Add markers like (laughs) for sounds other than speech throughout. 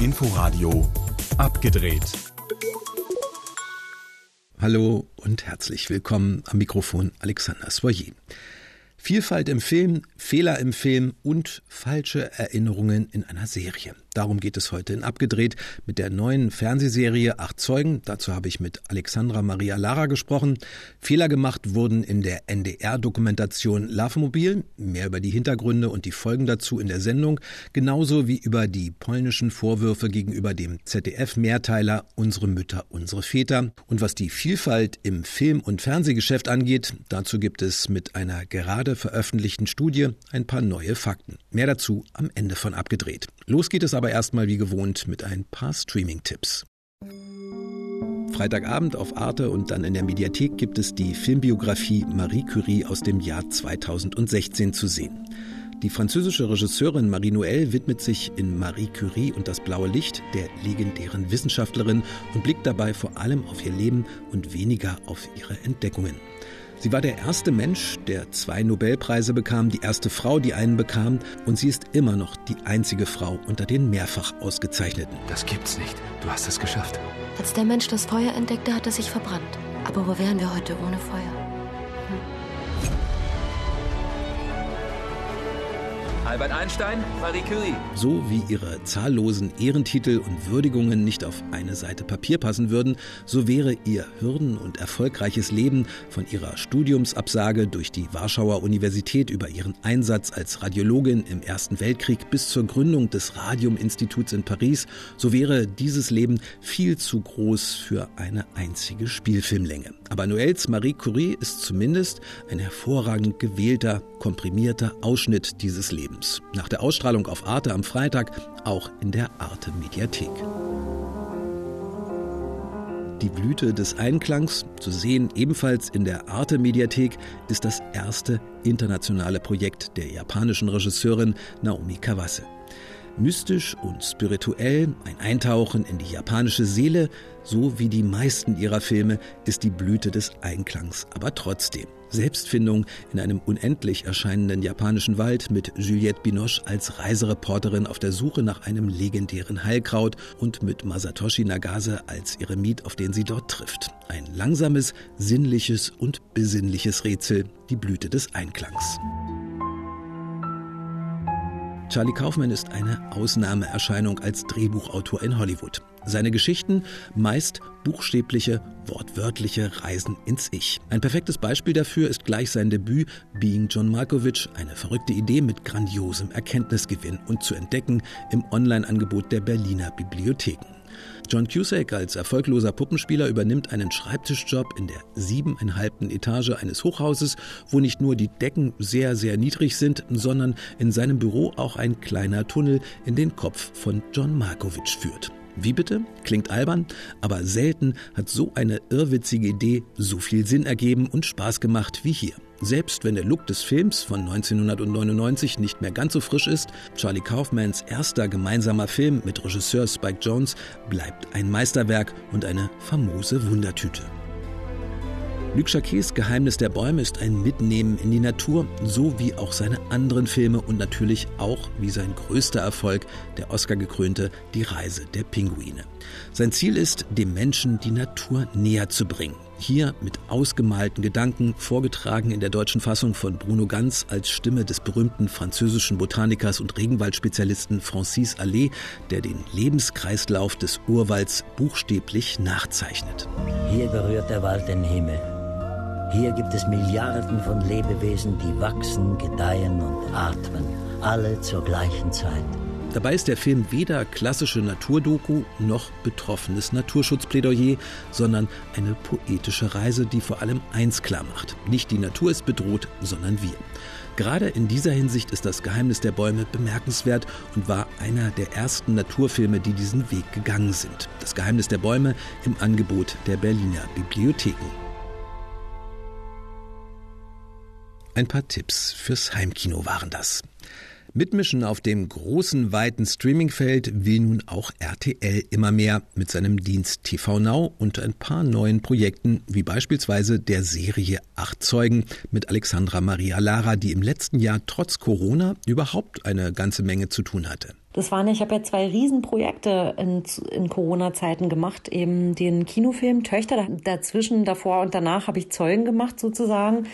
Inforadio abgedreht. Hallo und herzlich willkommen am Mikrofon Alexander Soyer. Vielfalt im Film, Fehler im Film und falsche Erinnerungen in einer Serie. Darum geht es heute in Abgedreht mit der neuen Fernsehserie Acht Zeugen. Dazu habe ich mit Alexandra Maria Lara gesprochen. Fehler gemacht wurden in der NDR-Dokumentation Larvemobil. Mehr über die Hintergründe und die Folgen dazu in der Sendung. Genauso wie über die polnischen Vorwürfe gegenüber dem ZDF-Mehrteiler Unsere Mütter, unsere Väter. Und was die Vielfalt im Film- und Fernsehgeschäft angeht, dazu gibt es mit einer gerade veröffentlichten Studie ein paar neue Fakten. Mehr dazu am Ende von Abgedreht. Los geht es aber erstmal wie gewohnt mit ein paar Streaming-Tipps. Freitagabend auf Arte und dann in der Mediathek gibt es die Filmbiografie Marie Curie aus dem Jahr 2016 zu sehen. Die französische Regisseurin Marie Noël widmet sich in Marie Curie und das blaue Licht der legendären Wissenschaftlerin und blickt dabei vor allem auf ihr Leben und weniger auf ihre Entdeckungen. Sie war der erste Mensch, der zwei Nobelpreise bekam, die erste Frau, die einen bekam, und sie ist immer noch die einzige Frau unter den mehrfach ausgezeichneten. Das gibt's nicht. Du hast es geschafft. Als der Mensch das Feuer entdeckte, hat er sich verbrannt. Aber wo wären wir heute ohne Feuer? Albert Einstein, Marie Curie. So wie ihre zahllosen Ehrentitel und Würdigungen nicht auf eine Seite Papier passen würden, so wäre ihr Hürden- und erfolgreiches Leben von ihrer Studiumsabsage durch die Warschauer Universität über ihren Einsatz als Radiologin im Ersten Weltkrieg bis zur Gründung des Radiuminstituts in Paris, so wäre dieses Leben viel zu groß für eine einzige Spielfilmlänge. Aber Noëls Marie Curie ist zumindest ein hervorragend gewählter, komprimierter Ausschnitt dieses Lebens. Nach der Ausstrahlung auf Arte am Freitag auch in der Arte Mediathek. Die Blüte des Einklangs, zu sehen ebenfalls in der Arte Mediathek, ist das erste internationale Projekt der japanischen Regisseurin Naomi Kawase. Mystisch und spirituell, ein Eintauchen in die japanische Seele, so wie die meisten ihrer Filme, ist die Blüte des Einklangs aber trotzdem. Selbstfindung in einem unendlich erscheinenden japanischen Wald mit Juliette Binoche als Reisereporterin auf der Suche nach einem legendären Heilkraut und mit Masatoshi Nagase als Eremit, auf den sie dort trifft. Ein langsames, sinnliches und besinnliches Rätsel, die Blüte des Einklangs. Charlie Kaufman ist eine Ausnahmeerscheinung als Drehbuchautor in Hollywood. Seine Geschichten meist buchstäbliche, wortwörtliche Reisen ins Ich. Ein perfektes Beispiel dafür ist gleich sein Debüt Being John Malkovich, eine verrückte Idee mit grandiosem Erkenntnisgewinn und zu entdecken im Online-Angebot der Berliner Bibliotheken. John Cusack als erfolgloser Puppenspieler übernimmt einen Schreibtischjob in der siebeneinhalbten Etage eines Hochhauses, wo nicht nur die Decken sehr, sehr niedrig sind, sondern in seinem Büro auch ein kleiner Tunnel in den Kopf von John Markovich führt. Wie bitte? Klingt albern, aber selten hat so eine irrwitzige Idee so viel Sinn ergeben und Spaß gemacht wie hier. Selbst wenn der Look des Films von 1999 nicht mehr ganz so frisch ist, Charlie Kaufmans erster gemeinsamer Film mit Regisseur Spike Jones bleibt ein Meisterwerk und eine famose Wundertüte. Luc Jacquets Geheimnis der Bäume ist ein Mitnehmen in die Natur, so wie auch seine anderen Filme und natürlich auch wie sein größter Erfolg, der Oscar-gekrönte Die Reise der Pinguine. Sein Ziel ist, dem Menschen die Natur näher zu bringen. Hier mit ausgemalten Gedanken, vorgetragen in der deutschen Fassung von Bruno Ganz als Stimme des berühmten französischen Botanikers und Regenwaldspezialisten Francis Allais, der den Lebenskreislauf des Urwalds buchstäblich nachzeichnet. Hier berührt der Wald den Himmel. Hier gibt es Milliarden von Lebewesen, die wachsen, gedeihen und atmen, alle zur gleichen Zeit. Dabei ist der Film weder klassische Naturdoku noch betroffenes Naturschutzplädoyer, sondern eine poetische Reise, die vor allem eins klar macht. Nicht die Natur ist bedroht, sondern wir. Gerade in dieser Hinsicht ist das Geheimnis der Bäume bemerkenswert und war einer der ersten Naturfilme, die diesen Weg gegangen sind. Das Geheimnis der Bäume im Angebot der Berliner Bibliotheken. Ein paar Tipps fürs Heimkino waren das. Mitmischen auf dem großen, weiten Streamingfeld will nun auch RTL immer mehr mit seinem Dienst TV Now und ein paar neuen Projekten, wie beispielsweise der Serie Acht Zeugen mit Alexandra Maria Lara, die im letzten Jahr trotz Corona überhaupt eine ganze Menge zu tun hatte. Das waren, ich habe ja zwei Riesenprojekte in, in Corona-Zeiten gemacht, eben den Kinofilm Töchter, dazwischen, davor und danach habe ich Zeugen gemacht sozusagen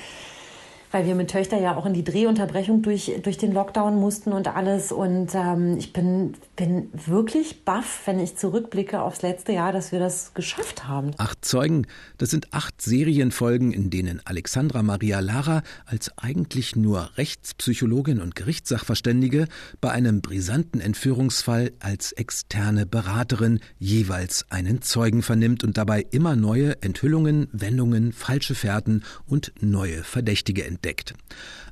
weil wir mit Töchter ja auch in die Drehunterbrechung durch, durch den Lockdown mussten und alles. Und ähm, ich bin, bin wirklich baff, wenn ich zurückblicke aufs letzte Jahr, dass wir das geschafft haben. Acht Zeugen, das sind acht Serienfolgen, in denen Alexandra Maria Lara als eigentlich nur Rechtspsychologin und Gerichtssachverständige bei einem brisanten Entführungsfall als externe Beraterin jeweils einen Zeugen vernimmt und dabei immer neue Enthüllungen, Wendungen, falsche Fährten und neue Verdächtige entdeckt entdeckt.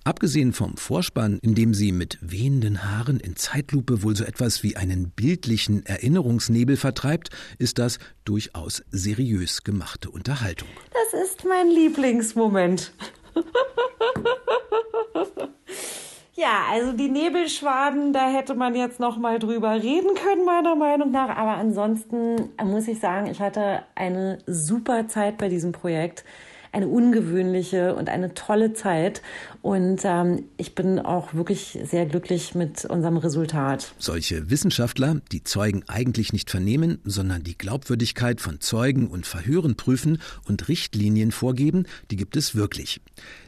Abgesehen vom Vorspann, in dem sie mit wehenden Haaren in Zeitlupe wohl so etwas wie einen bildlichen Erinnerungsnebel vertreibt, ist das durchaus seriös gemachte Unterhaltung. Das ist mein Lieblingsmoment. (laughs) Ja, also die Nebelschwaden, da hätte man jetzt noch mal drüber reden können, meiner Meinung nach. Aber ansonsten muss ich sagen, ich hatte eine super Zeit bei diesem Projekt eine ungewöhnliche und eine tolle Zeit. Und ähm, ich bin auch wirklich sehr glücklich mit unserem Resultat. Solche Wissenschaftler, die Zeugen eigentlich nicht vernehmen, sondern die Glaubwürdigkeit von Zeugen und Verhören prüfen und Richtlinien vorgeben, die gibt es wirklich.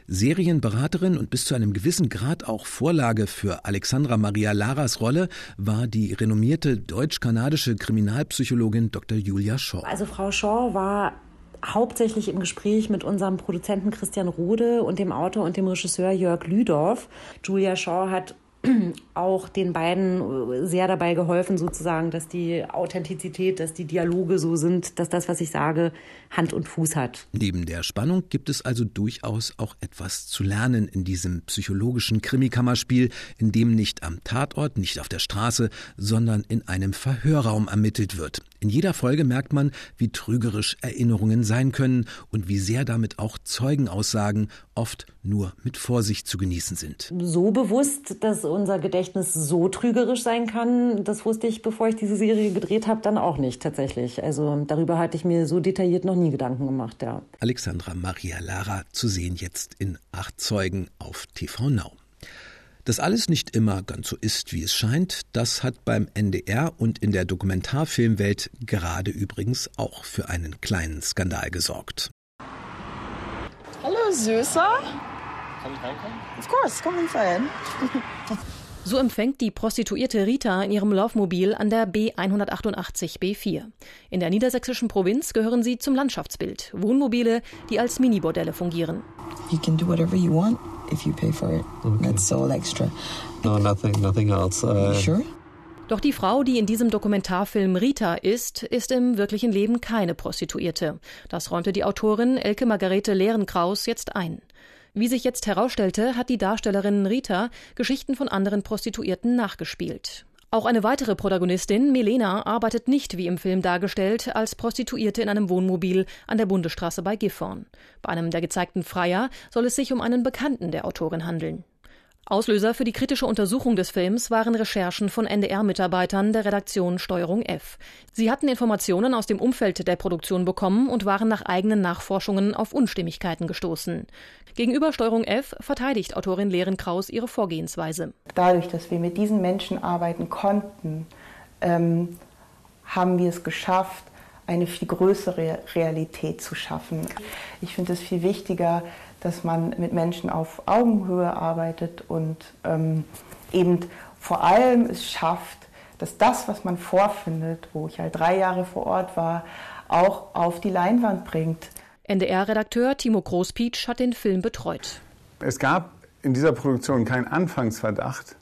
Serienberaterin und bis zu einem gewissen Grad auch Vorlage für Alexandra Maria Laras Rolle war die renommierte deutsch-kanadische Kriminalpsychologin Dr. Julia Shaw. Also Frau Shaw war hauptsächlich im Gespräch mit unserem Produzenten Christian Rode und dem Autor und dem Regisseur Jörg Lüdorf. Julia Shaw hat (clears throat) auch den beiden sehr dabei geholfen, sozusagen, dass die Authentizität, dass die Dialoge so sind, dass das, was ich sage, Hand und Fuß hat. Neben der Spannung gibt es also durchaus auch etwas zu lernen in diesem psychologischen Krimikammerspiel, in dem nicht am Tatort, nicht auf der Straße, sondern in einem Verhörraum ermittelt wird. In jeder Folge merkt man, wie trügerisch Erinnerungen sein können und wie sehr damit auch Zeugenaussagen oft nur mit Vorsicht zu genießen sind. So bewusst, dass unser Gedächtnis so trügerisch sein kann, das wusste ich, bevor ich diese Serie gedreht habe, dann auch nicht tatsächlich. Also darüber hatte ich mir so detailliert noch nie Gedanken gemacht, ja. Alexandra Maria Lara zu sehen jetzt in Acht Zeugen auf TV Now. Dass alles nicht immer ganz so ist, wie es scheint, das hat beim NDR und in der Dokumentarfilmwelt gerade übrigens auch für einen kleinen Skandal gesorgt. Hallo Süßer. Kann ich reinkommen? Of course, come inside. (laughs) So empfängt die Prostituierte Rita in ihrem Laufmobil an der B188 B4. In der niedersächsischen Provinz gehören sie zum Landschaftsbild. Wohnmobile, die als Minibordelle fungieren. You can do whatever you want if you pay for it. Okay. That's all extra. No, nothing, nothing else. Uh, sure? Doch die Frau, die in diesem Dokumentarfilm Rita ist, ist im wirklichen Leben keine Prostituierte. Das räumte die Autorin Elke Margarete Lehrenkraus jetzt ein. Wie sich jetzt herausstellte, hat die Darstellerin Rita Geschichten von anderen Prostituierten nachgespielt. Auch eine weitere Protagonistin, Milena, arbeitet nicht wie im Film dargestellt als Prostituierte in einem Wohnmobil an der Bundesstraße bei Gifhorn. Bei einem der gezeigten Freier soll es sich um einen Bekannten der Autorin handeln. Auslöser für die kritische Untersuchung des Films waren Recherchen von NDR-Mitarbeitern der Redaktion Steuerung F. Sie hatten Informationen aus dem Umfeld der Produktion bekommen und waren nach eigenen Nachforschungen auf Unstimmigkeiten gestoßen. Gegenüber Steuerung F verteidigt Autorin Lehren Kraus ihre Vorgehensweise. Dadurch, dass wir mit diesen Menschen arbeiten konnten, ähm, haben wir es geschafft, eine viel größere Realität zu schaffen. Ich finde es viel wichtiger, dass man mit Menschen auf Augenhöhe arbeitet und ähm, eben vor allem es schafft, dass das, was man vorfindet, wo ich halt drei Jahre vor Ort war, auch auf die Leinwand bringt. NDR-Redakteur Timo Großpietsch hat den Film betreut. Es gab in dieser Produktion keinen Anfangsverdacht,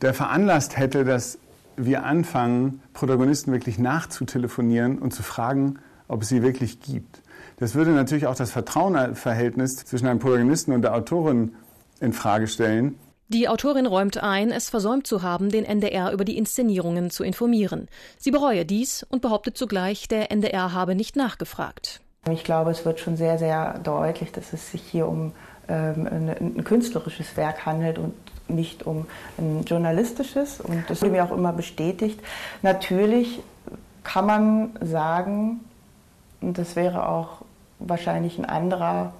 der veranlasst hätte, dass wir anfangen, Protagonisten wirklich nachzutelefonieren und zu fragen, ob es sie wirklich gibt. Das würde natürlich auch das Vertrauensverhältnis zwischen einem Protagonisten und der Autorin in Frage stellen. Die Autorin räumt ein, es versäumt zu haben, den NDR über die Inszenierungen zu informieren. Sie bereue dies und behauptet zugleich, der NDR habe nicht nachgefragt. Ich glaube, es wird schon sehr, sehr deutlich, dass es sich hier um ähm, ein, ein künstlerisches Werk handelt und nicht um ein journalistisches und das wurde mir auch immer bestätigt. Natürlich kann man sagen, und das wäre auch wahrscheinlich ein anderer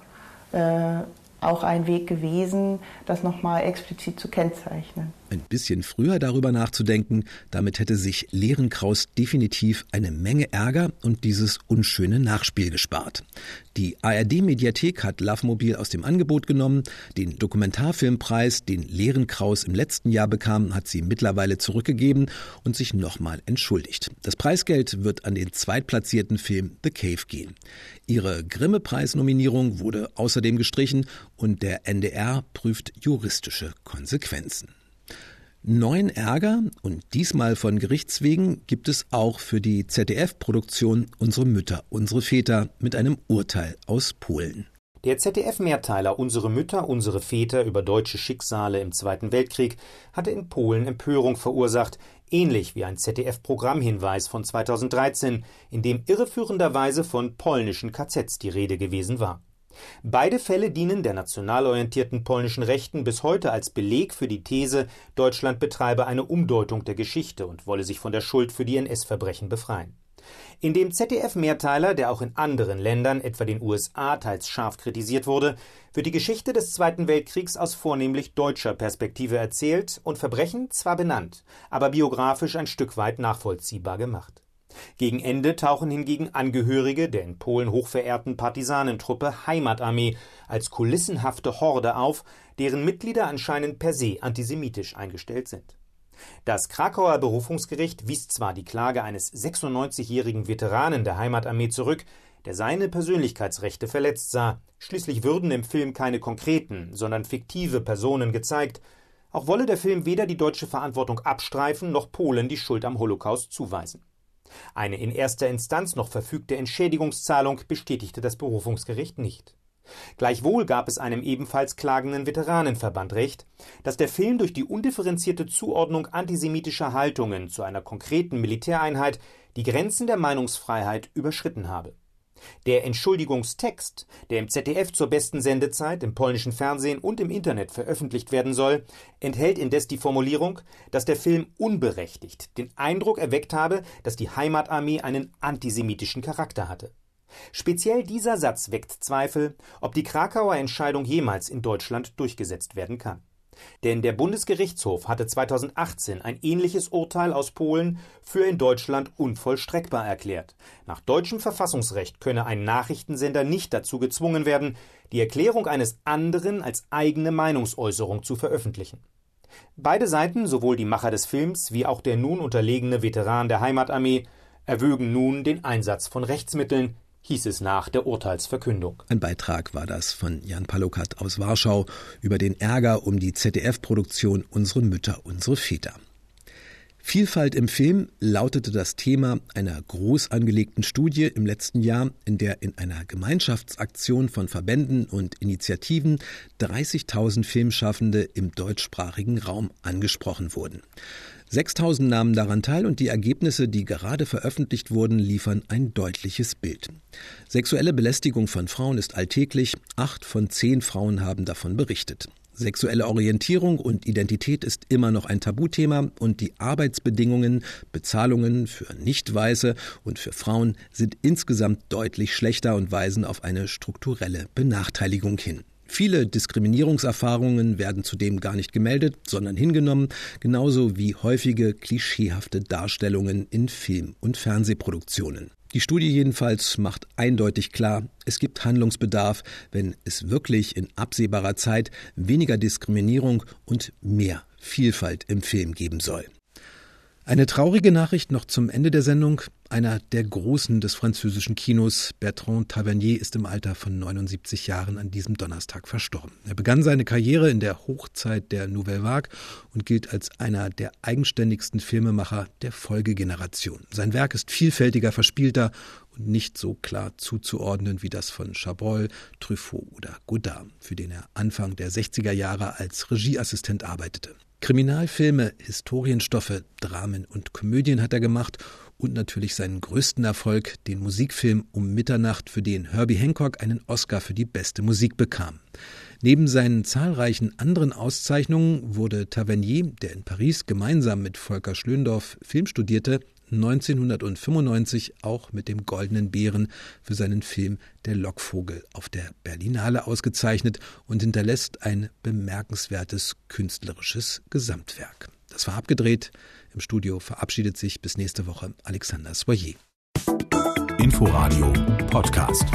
äh, auch ein Weg gewesen, das nochmal explizit zu kennzeichnen. Ein bisschen früher darüber nachzudenken, damit hätte sich Lehrenkraus definitiv eine Menge Ärger und dieses unschöne Nachspiel gespart. Die ARD-Mediathek hat Lovemobil aus dem Angebot genommen. Den Dokumentarfilmpreis, den Lehrenkraus im letzten Jahr bekam, hat sie mittlerweile zurückgegeben und sich nochmal entschuldigt. Das Preisgeld wird an den zweitplatzierten Film The Cave gehen. Ihre Grimme-Preisnominierung wurde außerdem gestrichen und der NDR prüft juristische Konsequenzen. Neuen Ärger und diesmal von Gerichtswegen gibt es auch für die ZDF-Produktion Unsere Mütter, unsere Väter mit einem Urteil aus Polen. Der ZDF-Mehrteiler Unsere Mütter, unsere Väter über deutsche Schicksale im Zweiten Weltkrieg hatte in Polen Empörung verursacht, ähnlich wie ein ZDF-Programmhinweis von 2013, in dem irreführenderweise von polnischen KZs die Rede gewesen war. Beide Fälle dienen der national orientierten polnischen Rechten bis heute als Beleg für die These, Deutschland betreibe eine Umdeutung der Geschichte und wolle sich von der Schuld für die NS-Verbrechen befreien. In dem ZDF-Mehrteiler, der auch in anderen Ländern, etwa den USA, teils scharf kritisiert wurde, wird die Geschichte des Zweiten Weltkriegs aus vornehmlich deutscher Perspektive erzählt und Verbrechen zwar benannt, aber biografisch ein Stück weit nachvollziehbar gemacht. Gegen Ende tauchen hingegen Angehörige der in Polen hochverehrten Partisanentruppe Heimatarmee als kulissenhafte Horde auf, deren Mitglieder anscheinend per se antisemitisch eingestellt sind. Das Krakauer Berufungsgericht wies zwar die Klage eines 96-jährigen Veteranen der Heimatarmee zurück, der seine Persönlichkeitsrechte verletzt sah. Schließlich würden im Film keine konkreten, sondern fiktive Personen gezeigt. Auch wolle der Film weder die deutsche Verantwortung abstreifen noch Polen die Schuld am Holocaust zuweisen. Eine in erster Instanz noch verfügte Entschädigungszahlung bestätigte das Berufungsgericht nicht. Gleichwohl gab es einem ebenfalls klagenden Veteranenverband Recht, dass der Film durch die undifferenzierte Zuordnung antisemitischer Haltungen zu einer konkreten Militäreinheit die Grenzen der Meinungsfreiheit überschritten habe der Entschuldigungstext, der im ZDF zur besten Sendezeit, im polnischen Fernsehen und im Internet veröffentlicht werden soll, enthält indes die Formulierung, dass der Film unberechtigt den Eindruck erweckt habe, dass die Heimatarmee einen antisemitischen Charakter hatte. Speziell dieser Satz weckt Zweifel, ob die Krakauer Entscheidung jemals in Deutschland durchgesetzt werden kann. Denn der Bundesgerichtshof hatte 2018 ein ähnliches Urteil aus Polen für in Deutschland unvollstreckbar erklärt. Nach deutschem Verfassungsrecht könne ein Nachrichtensender nicht dazu gezwungen werden, die Erklärung eines anderen als eigene Meinungsäußerung zu veröffentlichen. Beide Seiten, sowohl die Macher des Films wie auch der nun unterlegene Veteran der Heimatarmee, erwögen nun den Einsatz von Rechtsmitteln, hieß es nach der Urteilsverkündung. Ein Beitrag war das von Jan Palokat aus Warschau über den Ärger um die ZDF-Produktion Unsere Mütter, unsere Väter. Vielfalt im Film lautete das Thema einer groß angelegten Studie im letzten Jahr, in der in einer Gemeinschaftsaktion von Verbänden und Initiativen 30.000 Filmschaffende im deutschsprachigen Raum angesprochen wurden. 6000 nahmen daran teil und die Ergebnisse, die gerade veröffentlicht wurden, liefern ein deutliches Bild. Sexuelle Belästigung von Frauen ist alltäglich. Acht von zehn Frauen haben davon berichtet. Sexuelle Orientierung und Identität ist immer noch ein Tabuthema und die Arbeitsbedingungen, Bezahlungen für Nicht-Weiße und für Frauen sind insgesamt deutlich schlechter und weisen auf eine strukturelle Benachteiligung hin. Viele Diskriminierungserfahrungen werden zudem gar nicht gemeldet, sondern hingenommen, genauso wie häufige klischeehafte Darstellungen in Film- und Fernsehproduktionen. Die Studie jedenfalls macht eindeutig klar, es gibt Handlungsbedarf, wenn es wirklich in absehbarer Zeit weniger Diskriminierung und mehr Vielfalt im Film geben soll. Eine traurige Nachricht noch zum Ende der Sendung. Einer der Großen des französischen Kinos, Bertrand Tavernier, ist im Alter von 79 Jahren an diesem Donnerstag verstorben. Er begann seine Karriere in der Hochzeit der Nouvelle Vague und gilt als einer der eigenständigsten Filmemacher der Folgegeneration. Sein Werk ist vielfältiger, verspielter und nicht so klar zuzuordnen wie das von Chabrol, Truffaut oder Godard, für den er Anfang der 60er Jahre als Regieassistent arbeitete. Kriminalfilme, Historienstoffe, Dramen und Komödien hat er gemacht und natürlich seinen größten Erfolg, den Musikfilm Um Mitternacht, für den Herbie Hancock einen Oscar für die beste Musik bekam. Neben seinen zahlreichen anderen Auszeichnungen wurde Tavernier, der in Paris gemeinsam mit Volker Schlöndorff Film studierte, 1995 auch mit dem Goldenen Bären für seinen Film Der Lockvogel auf der Berlinale ausgezeichnet und hinterlässt ein bemerkenswertes künstlerisches Gesamtwerk. Das war abgedreht. Im Studio verabschiedet sich bis nächste Woche Alexander Soyer. Inforadio Podcast.